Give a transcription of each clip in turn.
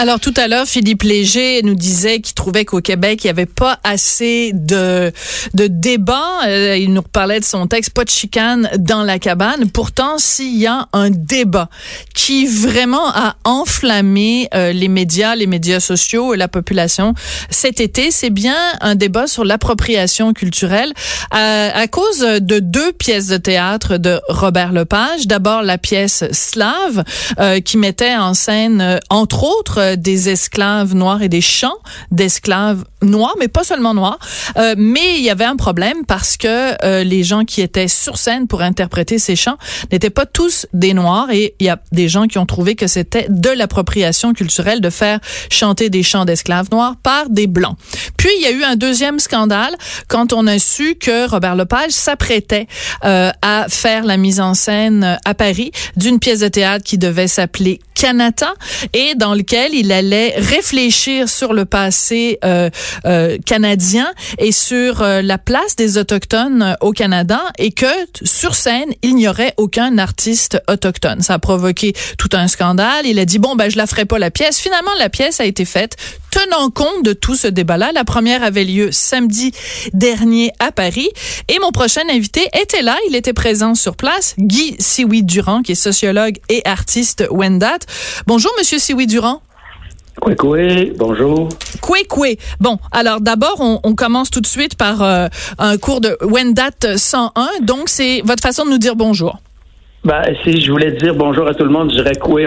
Alors tout à l'heure, Philippe Léger nous disait qu'il trouvait qu'au Québec, il n'y avait pas assez de, de débats. Euh, il nous parlait de son texte, pas de chicane dans la cabane. Pourtant, s'il y a un débat qui vraiment a enflammé euh, les médias, les médias sociaux et la population cet été, c'est bien un débat sur l'appropriation culturelle à, à cause de deux pièces de théâtre de Robert Lepage. D'abord, la pièce Slave, euh, qui mettait en scène, entre autres, euh, des esclaves noirs et des chants d'esclaves noirs, mais pas seulement noirs. Euh, mais il y avait un problème parce que euh, les gens qui étaient sur scène pour interpréter ces chants n'étaient pas tous des noirs et il y a des gens qui ont trouvé que c'était de l'appropriation culturelle de faire chanter des chants d'esclaves noirs par des blancs. Puis il y a eu un deuxième scandale quand on a su que Robert Lepage s'apprêtait à faire la mise en scène à Paris d'une pièce de théâtre qui devait s'appeler Canada et dans lequel il allait réfléchir sur le passé euh, euh, canadien et sur euh, la place des autochtones au Canada et que sur scène il n'y aurait aucun artiste autochtone. Ça a provoqué tout un scandale. Il a dit bon ben je la ferai pas la pièce. Finalement la pièce a été faite tenant compte de tout ce débat-là. La première avait lieu samedi dernier à Paris et mon prochain invité était là. Il était présent sur place. Guy Siwi Durand, qui est sociologue et artiste Wendat. Bonjour, Monsieur Siwi Durand. Koué, bonjour. Koué, Bon, alors d'abord, on, on, commence tout de suite par euh, un cours de Wendat 101. Donc, c'est votre façon de nous dire bonjour. Ben, si je voulais dire bonjour à tout le monde, je dirais Koué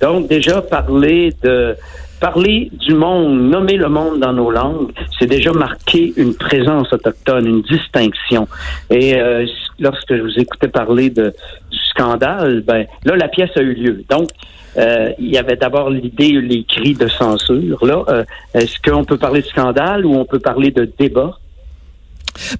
Donc, déjà, parler de parler du monde, nommer le monde dans nos langues, c'est déjà marquer une présence autochtone, une distinction. Et euh, lorsque je vous écoutais parler de, du scandale, ben là, la pièce a eu lieu. Donc, euh, il y avait d'abord l'idée, les cris de censure. Là, euh, est-ce qu'on peut parler de scandale ou on peut parler de débat?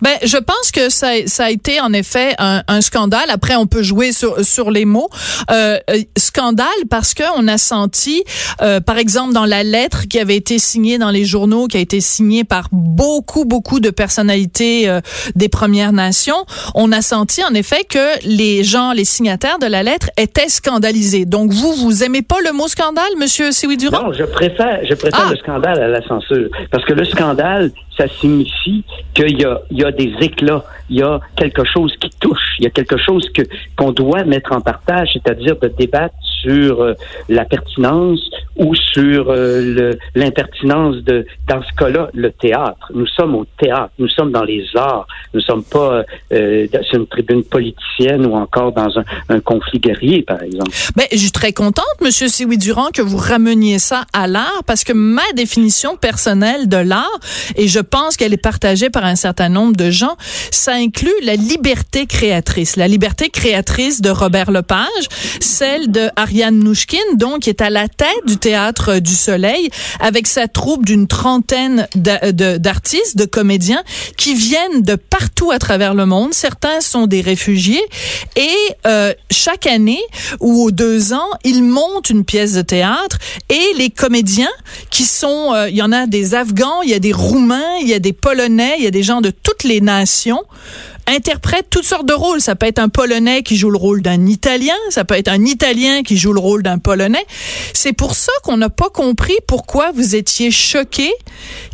Ben, je pense que ça, ça a été en effet un, un, scandale. Après, on peut jouer sur, sur les mots. Euh, euh scandale parce que on a senti, euh, par exemple, dans la lettre qui avait été signée dans les journaux, qui a été signée par beaucoup, beaucoup de personnalités euh, des Premières Nations, on a senti en effet que les gens, les signataires de la lettre étaient scandalisés. Donc, vous, vous aimez pas le mot scandale, Monsieur Durand? Non, je préfère, je préfère ah! le scandale à la censure. Parce que le scandale, ça signifie qu'il y a, des éclats, il y a quelque chose qui touche, il y a quelque chose que qu'on doit mettre en partage, c'est-à-dire de débattre sur euh, la pertinence ou sur euh, l'impertinence de, dans ce cas-là, le théâtre. Nous sommes au théâtre, nous sommes dans les arts, nous sommes pas euh, sur une tribune politicienne ou encore dans un, un conflit guerrier, par exemple. Ben, je suis très contente, Monsieur Siwi Durand, que vous rameniez ça à l'art, parce que ma définition personnelle de l'art, et je pense qu'elle est partagée par un certain nombre de gens, ça inclut la liberté créatrice, la liberté créatrice de Robert Lepage, celle de Ariane Nouchkine, donc, est à la tête du Théâtre du Soleil, avec sa troupe d'une trentaine d'artistes, de, comédiens, qui viennent de partout à travers le monde. Certains sont des réfugiés. Et euh, chaque année ou aux deux ans, ils montent une pièce de théâtre. Et les comédiens, qui sont... Euh, il y en a des Afghans, il y a des Roumains, il y a des Polonais, il y a des gens de toutes les nations interprète toutes sortes de rôles. Ça peut être un Polonais qui joue le rôle d'un Italien, ça peut être un Italien qui joue le rôle d'un Polonais. C'est pour ça qu'on n'a pas compris pourquoi vous étiez choqué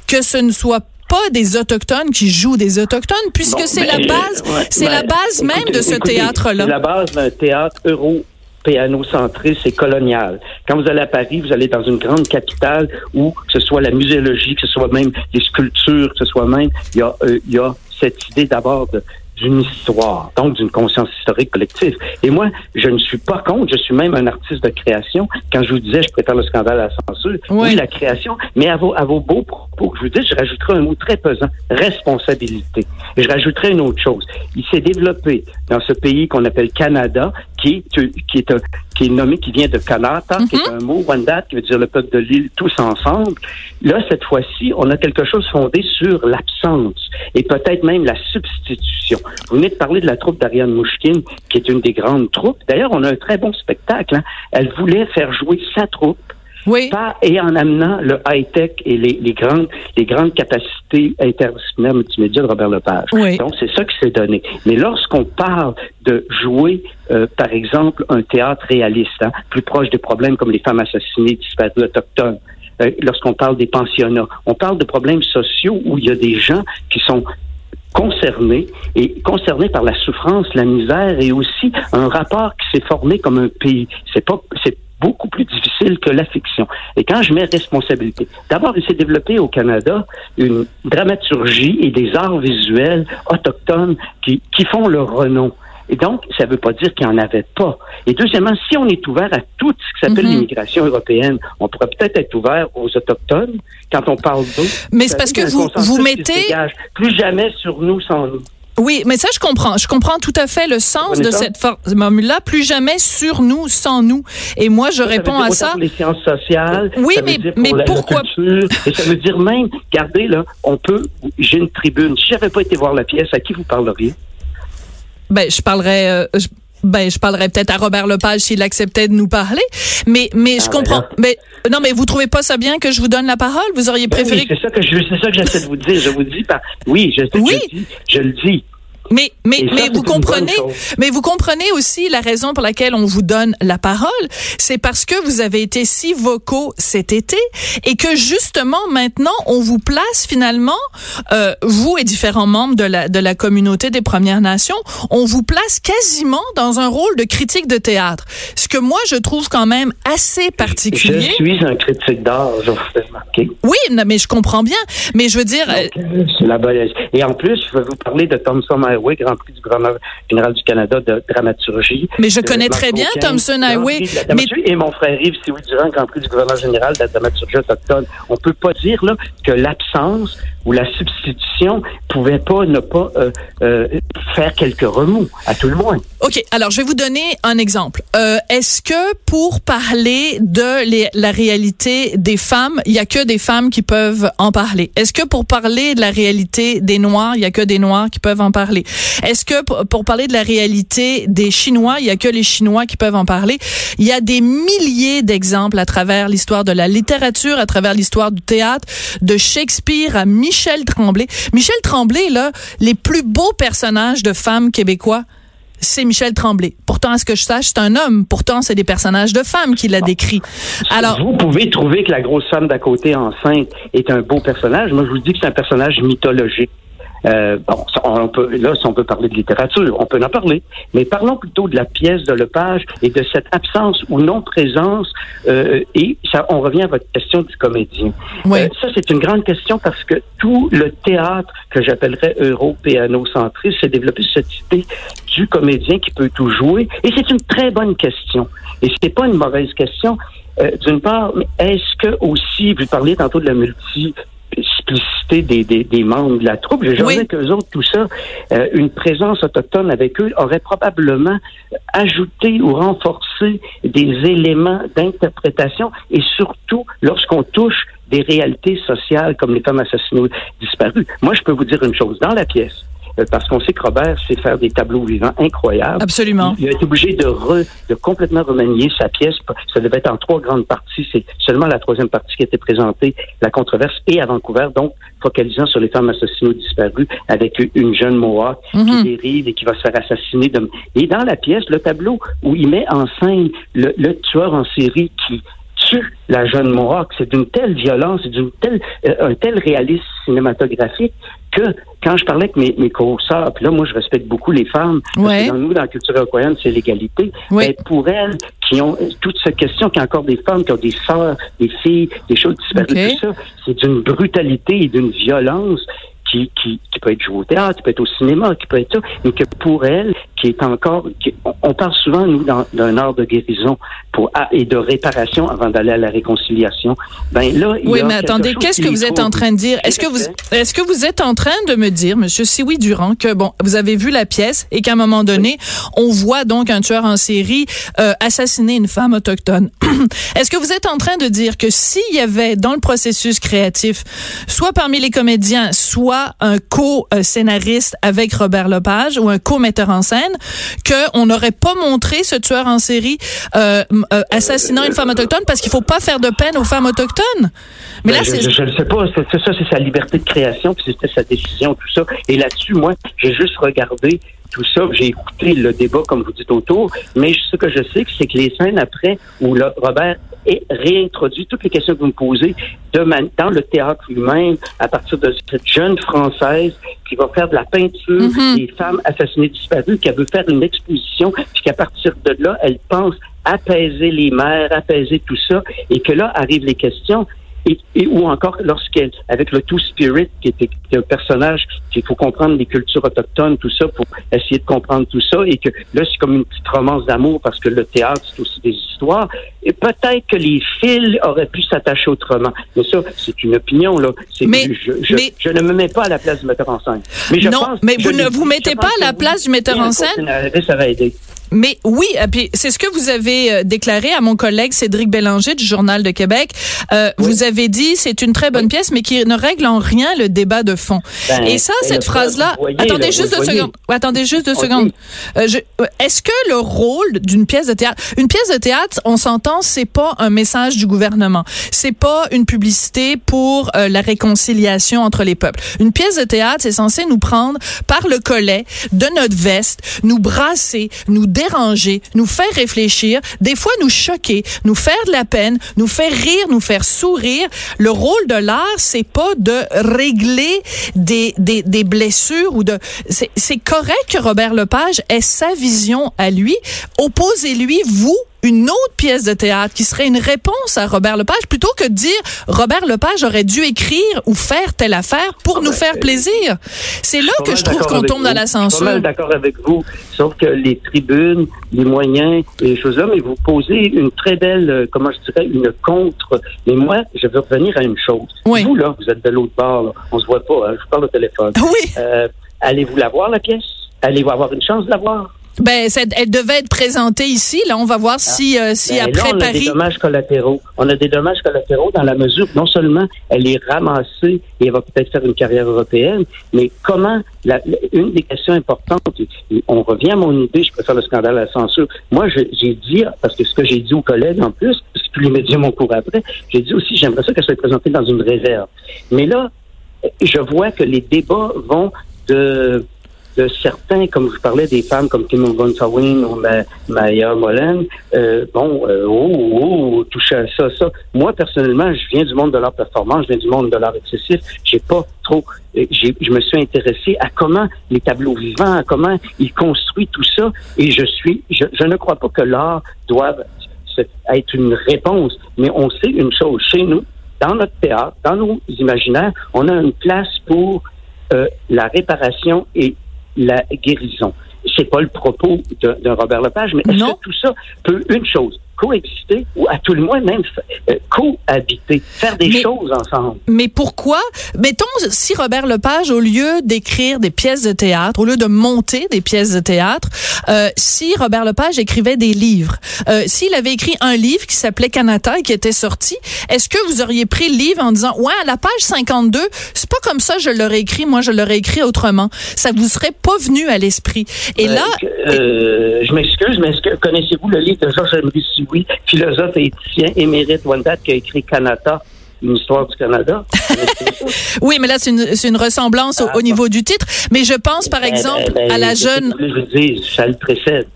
que ce ne soit pas des autochtones qui jouent des autochtones, puisque c'est la base, c'est la base même de ce théâtre-là. C'est la base d'un théâtre euro péanocentriste et colonial. Quand vous allez à Paris, vous allez dans une grande capitale où que ce soit la muséologie, que ce soit même les sculptures, que ce soit même, il y a, euh, il y a cette idée d'abord de, d'une histoire, donc d'une conscience historique collective. Et moi, je ne suis pas contre, je suis même un artiste de création. Quand je vous disais, je préfère le scandale à la censure, oui, la création, mais à vos, à vos beaux propos que je vous dis, je rajouterai un mot très pesant, responsabilité. Et je rajouterai une autre chose. Il s'est développé dans ce pays qu'on appelle Canada, qui est, qui est, un, qui est nommé, qui vient de Kanata, qui est mhm. un mot, Wendat, qui veut dire le peuple de l'île, tous ensemble. Là, cette fois-ci, on a quelque chose fondé sur l'absence et peut-être même la substitution. Vous venez de parler de la troupe d'Ariane Mouchkine, qui est une des grandes troupes. D'ailleurs, on a un très bon spectacle. Hein. Elle voulait faire jouer sa troupe Oui. et en amenant le high-tech et les, les, grandes, les grandes capacités interdisciplinaires multimédia de Robert Lepage. Oui. Donc, c'est ça qui s'est donné. Mais lorsqu'on parle de jouer, euh, par exemple, un théâtre réaliste, hein, plus proche des problèmes comme les femmes assassinées, disparues autochtones, euh, lorsqu'on parle des pensionnats, on parle de problèmes sociaux où il y a des gens qui sont concernés et concernés par la souffrance, la misère et aussi un rapport qui s'est formé comme un pays. C'est pas, c'est beaucoup plus difficile que la fiction. Et quand je mets responsabilité, d'abord, il s'est développé au Canada une dramaturgie et des arts visuels autochtones qui, qui font leur renom. Et donc, ça ne veut pas dire qu'il n'y en avait pas. Et deuxièmement, si on est ouvert à tout ce qui s'appelle mhm. l'immigration européenne, on pourrait peut-être être ouvert aux Autochtones quand on parle d'eux. Mais c'est parce que vous, vous mettez... Plus jamais sur nous sans nous. Oui, mais ça, je comprends. Je comprends tout à fait le sens de cette formule-là. Plus jamais sur nous, sans nous. Et moi, je réponds à ça. Pour les sciences sociales. Oui, mais, mais pourquoi? et ça veut dire même, regardez, là, on peut, j'ai une tribune. Si j'avais pas été voir la pièce, à qui vous parleriez? Ben, je parlerais, euh, ben, je parlerais peut-être à Robert Lepage s'il acceptait de nous parler. Mais, mais je ah, ben comprends. mais non, mais vous trouvez pas ça bien que je vous donne la parole? Vous auriez ben préféré. c'est ça que je, c'est ça que j'essaie de vous dire. Je vous dis pas. Oui, je, oui. je, dis, je le dis. Mais mais mais vous comprenez mais vous comprenez aussi la raison pour laquelle on vous donne la parole, c'est parce que vous avez été si vocaux cet été et que justement maintenant on vous place finalement euh, vous et différents membres de la de la communauté des Premières Nations, on vous place quasiment dans un rôle de critique de théâtre. Ce que moi je trouve quand même assez particulier. Je suis un critique d'art, je vous fais remarquer. Oui, mais je comprends bien, mais je veux dire euh, la Et en plus, je vais vous parler de Thomson Highway, Grand Prix du gouverneur général du Canada de dramaturgie. Mais je connais très bien Thomson Highway. Mais... Et mon frère Yves Sioui Durand, Grand Prix du gouverneur général de la dramaturgie autochtone. On peut pas dire là que l'absence où la substitution pouvait pas ne pas euh, euh, faire quelques remous, à tout le monde. OK. Alors, je vais vous donner un exemple. Euh, Est-ce que pour parler de les, la réalité des femmes, il y a que des femmes qui peuvent en parler? Est-ce que pour parler de la réalité des Noirs, il y a que des Noirs qui peuvent en parler? Est-ce que pour parler de la réalité des Chinois, il y a que les Chinois qui peuvent en parler? Il y a des milliers d'exemples à travers l'histoire de la littérature, à travers l'histoire du théâtre, de Shakespeare à Michel Tremblay. Michel Tremblay, là, les plus beaux personnages de femmes québécois, c'est Michel Tremblay. Pourtant, à ce que je sache, c'est un homme. Pourtant, c'est des personnages de femmes qu'il a ah. décrits. Alors, vous pouvez trouver que la grosse femme d'à côté enceinte est un beau personnage. Moi, je vous dis que c'est un personnage mythologique. Euh, bon, on peut, là, si on peut parler de littérature, on peut en parler. Mais parlons plutôt de la pièce de Lepage et de cette absence ou non-présence. Euh, et ça, on revient à votre question du comédien. Euh, ça, c'est une grande question parce que tout le théâtre que j'appellerais euro-péano-centriste s'est développé sur cette idée du comédien qui peut tout jouer. Et c'est une très bonne question. Et c'est pas une mauvaise question. Euh, d'une part, est-ce que aussi, vous parliez tantôt de la multi des, des, des, membres de la troupe. J'ai jamais qu'eux autres, tout ça, euh, une présence autochtone avec eux aurait probablement ajouté ou renforcé des éléments d'interprétation et surtout lorsqu'on touche des réalités sociales comme les femmes assassinées disparues. Moi, je peux vous dire une chose. Dans la pièce, parce qu'on sait que Robert sait faire des tableaux vivants incroyables. Absolument. Il, a été obligé de, re, de complètement remanier sa pièce. Ça devait être en trois grandes parties. C'est seulement la troisième partie qui a été présentée, la controverse, et à Vancouver, donc focalisant sur les femmes assassinées ou disparues, avec une jeune Mohawk qui mhm. dérive et qui va se faire assassiner. De... Et dans la pièce, le tableau où il met en scène le, le tueur en série qui tue la jeune Mohawk, c'est d'une telle violence, d'une telle, euh, un tel réalisme cinématographique que quand je parlais avec mes, mes co-sœurs, puis là, moi, je respecte beaucoup les femmes. Parce que dans nous, dans la culture européenne, c'est l'égalité. Mais pour elles, qui ont toute cette question, qu'il y a encore des femmes qui ont des sœurs, des filles, des choses disparues, tout ça, c'est d'une brutalité et d'une violence qui, qui, qui, peut être joué au théâtre, qui peut être au cinéma, qui peut être ça, mais que pour elle, qui est encore, on parle souvent, nous, d'un art de guérison pour, et de réparation avant d'aller à la réconciliation. Ben là, oui, mais attendez, qu'est-ce que vous êtes en train de dire? Est-ce que vous, est-ce que vous êtes en train de me dire, Monsieur Siwi Durand, que bon, vous avez vu la pièce et qu'à un moment donné, on voit donc un tueur en série euh, assassiner une femme autochtone? est-ce que vous êtes en train de dire que s'il y avait dans le processus créatif, soit parmi les comédiens, soit pas un co-scénariste avec Robert Lepage ou un co-metteur en scène, qu'on n'aurait pas montré ce tueur en série euh, euh, assassinant une femme autochtone parce qu'il faut pas faire de peine aux femmes autochtones. Mais ben, là, je ne sais pas. C'est ça, c'est sa liberté de création, puis c'était sa décision, tout ça. Et là-dessus, moi, j'ai juste regardé tout ça. J'ai écouté le débat, comme vous dites, autour. Mais ce que je sais, c'est que les scènes après, où le, Robert est réintroduit toutes les questions que vous me posez de dans le théâtre lui-même, à partir de cette jeune Française qui va faire de la peinture mm-hmm. des femmes assassinées disparues, qui veut faire une exposition, puis qu'à partir de là, elle pense apaiser les mères, apaiser tout ça, et que là arrivent les questions et, ou encore lorsqu'elle, avec le Two Spirit, qui était un personnage qu'il faut comprendre les cultures autochtones, tout ça, pour essayer de comprendre tout ça, et que là, c'est comme une petite romance d'amour parce que le théâtre, c'est aussi des histoires. Et peut-être que les fils auraient pu s'attacher autrement. Mais ça, c'est une opinion, là. Mais, je, je, je, ne me mets pas à la place du metteur en scène. Mais je non, mais vous ne vous mettez pas à la place du metteur en scène? Ça va aider. Mais oui, puis c'est ce que vous avez euh, déclaré à mon collègue Cédric Bélanger du Journal de Québec. Euh, Vous avez dit c'est une très bonne pièce, mais qui ne règle en rien le débat de fond. Ben, Et ça, cette phrase-là. Attendez, juste deux secondes. Attendez juste deux secondes. Euh, Est-ce que le rôle d'une pièce de théâtre, une pièce de théâtre, on s'entend, c'est pas un message du gouvernement, c'est pas une publicité pour euh, la réconciliation entre les peuples. Une pièce de théâtre, c'est censé nous prendre par le collet de notre veste, nous brasser, nous déranger, nous faire réfléchir, des fois nous choquer, nous faire de la peine, nous faire rire, nous faire sourire. Le rôle de l'art, c'est pas de régler des, des, des blessures ou de. C'est correct que Robert Lepage ait sa vision à lui. Opposez-lui, vous, une autre pièce de théâtre qui serait une réponse à Robert Lepage plutôt que de dire Robert Lepage aurait dû écrire ou faire telle affaire pour ah nous ben, faire plaisir. C'est là que je trouve qu'on tombe dans la censure. Je suis d'accord avec vous, sauf que les tribunes, les moyens, les choses là, mais vous posez une très belle, euh, comment je dirais, une contre. Mais moi, je veux revenir à une chose. Vous, là, vous êtes de l'autre bord, là. on se voit pas, hein, je parle au téléphone. Oui. Euh, allez-vous la voir, la pièce? Allez-vous avoir une chance de la voir? Ben, elle devait être présentée ici. Là, on va voir si, euh, si ben, après là, on Paris. a des dommages collatéraux. On a des dommages collatéraux dans la mesure non seulement elle est ramassée et elle va peut-être faire une carrière européenne, mais comment la, une des questions importantes, on revient à mon idée, je préfère le scandale à la censure. Moi, j'ai dit, parce que ce que j'ai dit aux collègues en plus, parce que les médias m'ont couru après, j'ai dit aussi, j'aimerais ça qu'elle soit présentée dans une réserve. Mais là, je vois que les débats vont de de certains, comme je parlais des femmes comme Kim Von Sawin ou Maya Molen, euh, bon, euh, oh, oh, oh, toucher à ça, ça. Moi, personnellement, je viens du monde de l'art performance, je viens du monde de l'art excessif. J'ai pas trop, euh, je me suis intéressé à comment les tableaux vivants, à comment ils construisent tout ça, et je suis, je, je ne crois pas que l'art doive être une réponse, mais on sait une chose chez nous, dans notre théâtre, dans nos imaginaires, on a une place pour euh, la réparation et la guérison. C'est pas le propos de, Robert Lepage, mais est-ce que tout ça peut une chose coexister ou à tout le moins même euh, cohabiter, faire des choses ensemble. Mais pourquoi? Mettons, si Robert Lepage, au lieu d'écrire des pièces de théâtre, au lieu de monter des pièces de théâtre, euh, si Robert Lepage écrivait des livres, euh, s'il avait écrit un livre qui s'appelait Canada et qui était sorti, est-ce que vous auriez pris le livre en disant, ouais, à la page 52, c'est pas comme ça je l'aurais écrit, moi je l'aurais écrit autrement. Ça vous serait pas venu à l'esprit. Et là... je m'excuse, mais est-ce que connaissez-vous le livre de Georges-Henri oui, philosophe et éthicien émérite Wendat qui a écrit Canada une histoire du Canada. oui, mais là, c'est une, une, ressemblance au, ah, niveau du titre. Mais je pense, par ben, exemple, ben, à la jeune... Je veux dire, ça le précède.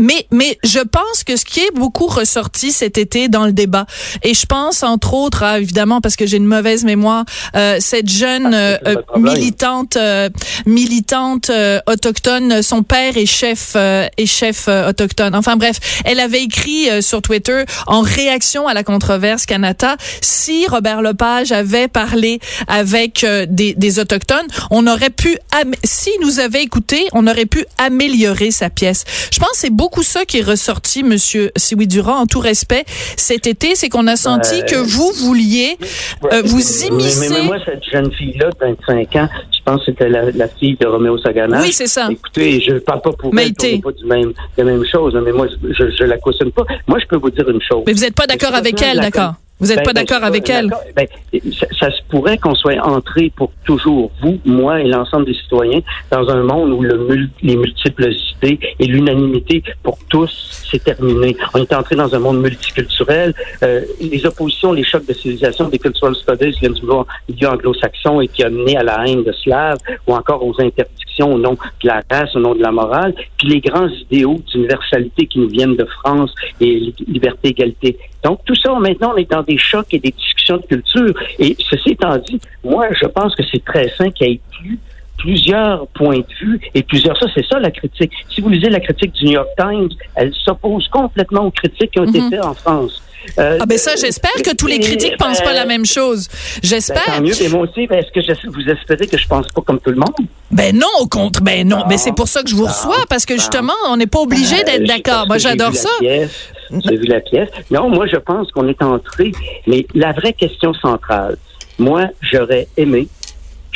Mais, mais je pense que ce qui est beaucoup ressorti cet été dans le débat, et je pense entre autres, à, évidemment, parce que j'ai une mauvaise mémoire, euh, cette jeune ah, euh, militante, euh, militante euh, autochtone, son père est chef, est chef autochtone. Enfin bref, elle avait écrit sur Twitter en réaction à la controverse Canada, si Robert Lepage avait parlé avec des, des autochtones, on aurait pu, si nous avait écouté, on aurait pu améliorer sa pièce. Je pense c'est beaucoup ça qui est ressorti, Monsieur Siwi Durand, en tout respect, cet été, c'est qu'on a senti que vous vouliez euh, vous immiscer. Mais, moi, cette jeune fille-là, de 25 ans, je pense que c'était la, fille de Roméo Sagana. Oui, c'est ça. Écoutez, je ne parle pas pour elle, on pas du même, la même chose, mais moi, je, je la cautionne pas. Moi, je peux vous dire une chose. Mais vous n'êtes pas d'accord avec elle, d'accord? Vous n'êtes Ben, pas ben, d'accord avec elle? Ben, ça, ça se pourrait qu'on soit entré pour toujours, vous, moi et l'ensemble des citoyens, dans un monde où le les multiples idées et l'unanimité pour tous, c'est terminé. On est entré dans un monde multiculturel. Euh, les oppositions, les chocs de civilisation, des cultural studies viennent du milieu anglo-saxon et qui a mené à la haine de Slaves ou encore aux interdictions au nom de la race, au nom de la morale. Puis les grands idéaux d'universalité qui nous viennent de France et li- liberté, égalité. Donc, tout ça, maintenant, on est dans des chocs et des discussions de culture. Et ceci étant dit, moi, je pense que c'est très sain qu'il y ait plus plusieurs points de vue et plusieurs ça c'est ça la critique. Si vous lisez la critique du New York Times, elle s'oppose complètement aux critiques qui ont été Mhm. faites en France. Euh, Ah ben ça, j'espère que tous les critiques pensent pas la même chose. Ben, J'espère. tant mieux, mais moi aussi, ben, est-ce que je- vous espérez que je pense pas comme tout le monde? Ben non, au contre, ben non. Ah. Ben c'est pour ça que je vous reçois, parce que justement, on n'est pas obligé d'être d'accord. Moi, j'adore ça. J'ai vu la pièce. Non, moi, je pense qu'on est entré. Mais la vraie question centrale, moi, j'aurais aimé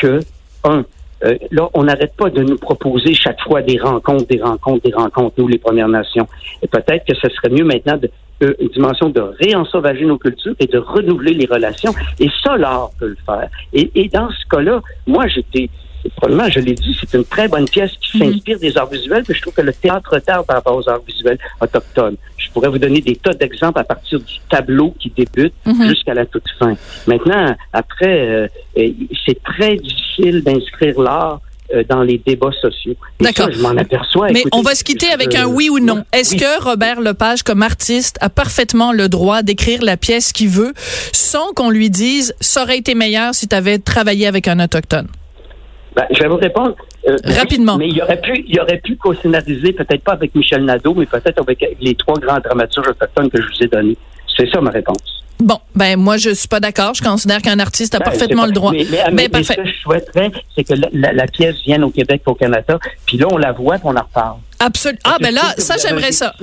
que, un, euh, là, on n'arrête pas de nous proposer chaque fois des rencontres, des rencontres, des rencontres, nous, les Premières Nations. Et peut-être que ce serait mieux maintenant de, euh, une dimension de réensauvager nos cultures et de renouveler les relations. Et ça, l'art peut le faire. Et, et dans ce cas-là, moi, j'étais, probablement, je l'ai dit, c'est une très bonne pièce qui Mhm. s'inspire des arts visuels, puis je trouve que le théâtre retarde par rapport aux arts visuels autochtones. Je pourrais vous donner des tas d'exemples à partir du tableau qui débute Mhm. jusqu'à la toute fin. Maintenant, après, euh, euh, c'est très difficile d'inscrire l'art euh, dans les débats sociaux. D'accord. je m'en aperçois. Mais Écoutez, on va se quitter avec un oui ou non. Est-ce Oui. que Robert Lepage, comme artiste, a parfaitement le droit d'écrire la pièce qu'il veut sans qu'on lui dise ça aurait été meilleur si tu avais travaillé avec un autochtone? Ben, je vais vous répondre. euh, oui, Rapidement. mais il aurait pu, il aurait pu co-scénariser, peut-être pas avec Michel Nadeau, mais peut-être avec les trois grands dramaturges autochtones que je vous ai donnés. C'est ça ma réponse. Bon, ben moi je suis pas d'accord. Je considère qu'un artiste a Ben, parfaitement le droit. Mais, mais- Ben, mais- mais parfait. ce que je souhaiterais, c'est que la, la- la pièce vienne au Québec, au Canada, puis là, on la voit, on en reparle. Absolument. Ah ben là, ça j'aimerais ça.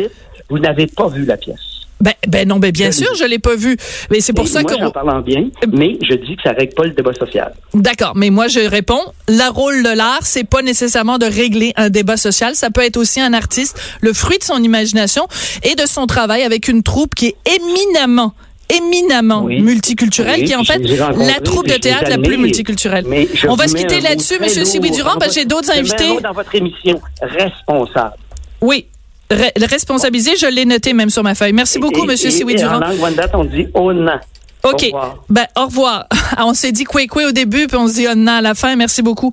Vous n'avez pas vu la pièce. Ben, ben non, ben bien Je sûr, je l'ai pas vu. Mais c'est pour Et ça moi, que j'en parle en bien, mais je dis que ça règle pas le débat social. D'accord, mais moi je réponds, le rôle de l'art, c'est pas nécessairement de régler un débat social, ça peut être aussi un artiste, le fruit de son imagination et de son travail avec une troupe qui est éminemment éminemment Oui. multiculturelle, Oui, qui est en fait la troupe de théâtre la plus multiculturelle. Mais On va se quitter là-dessus, Monsieur Sibi-Durand, dans parce que j'ai d'autres invités. dans votre émission, responsable. Oui, Re- responsabiliser, je l'ai noté même sur ma feuille. Merci beaucoup, Et- Monsieur et- Siwi et Durand. En langue Wendat, on dit Ona. Au OK. revoir. Ben, au revoir. On s'est dit quoi quoi au début, puis on se dit onna à la fin. Merci beaucoup.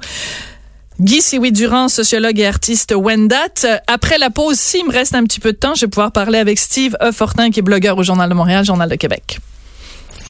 Guy Siwi Durand, sociologue et artiste Wendat. Après la pause, s'il me reste un petit peu de temps, je vais pouvoir parler avec Steve E. Fortin, qui est blogueur au Journal de Montréal, Journal de Québec.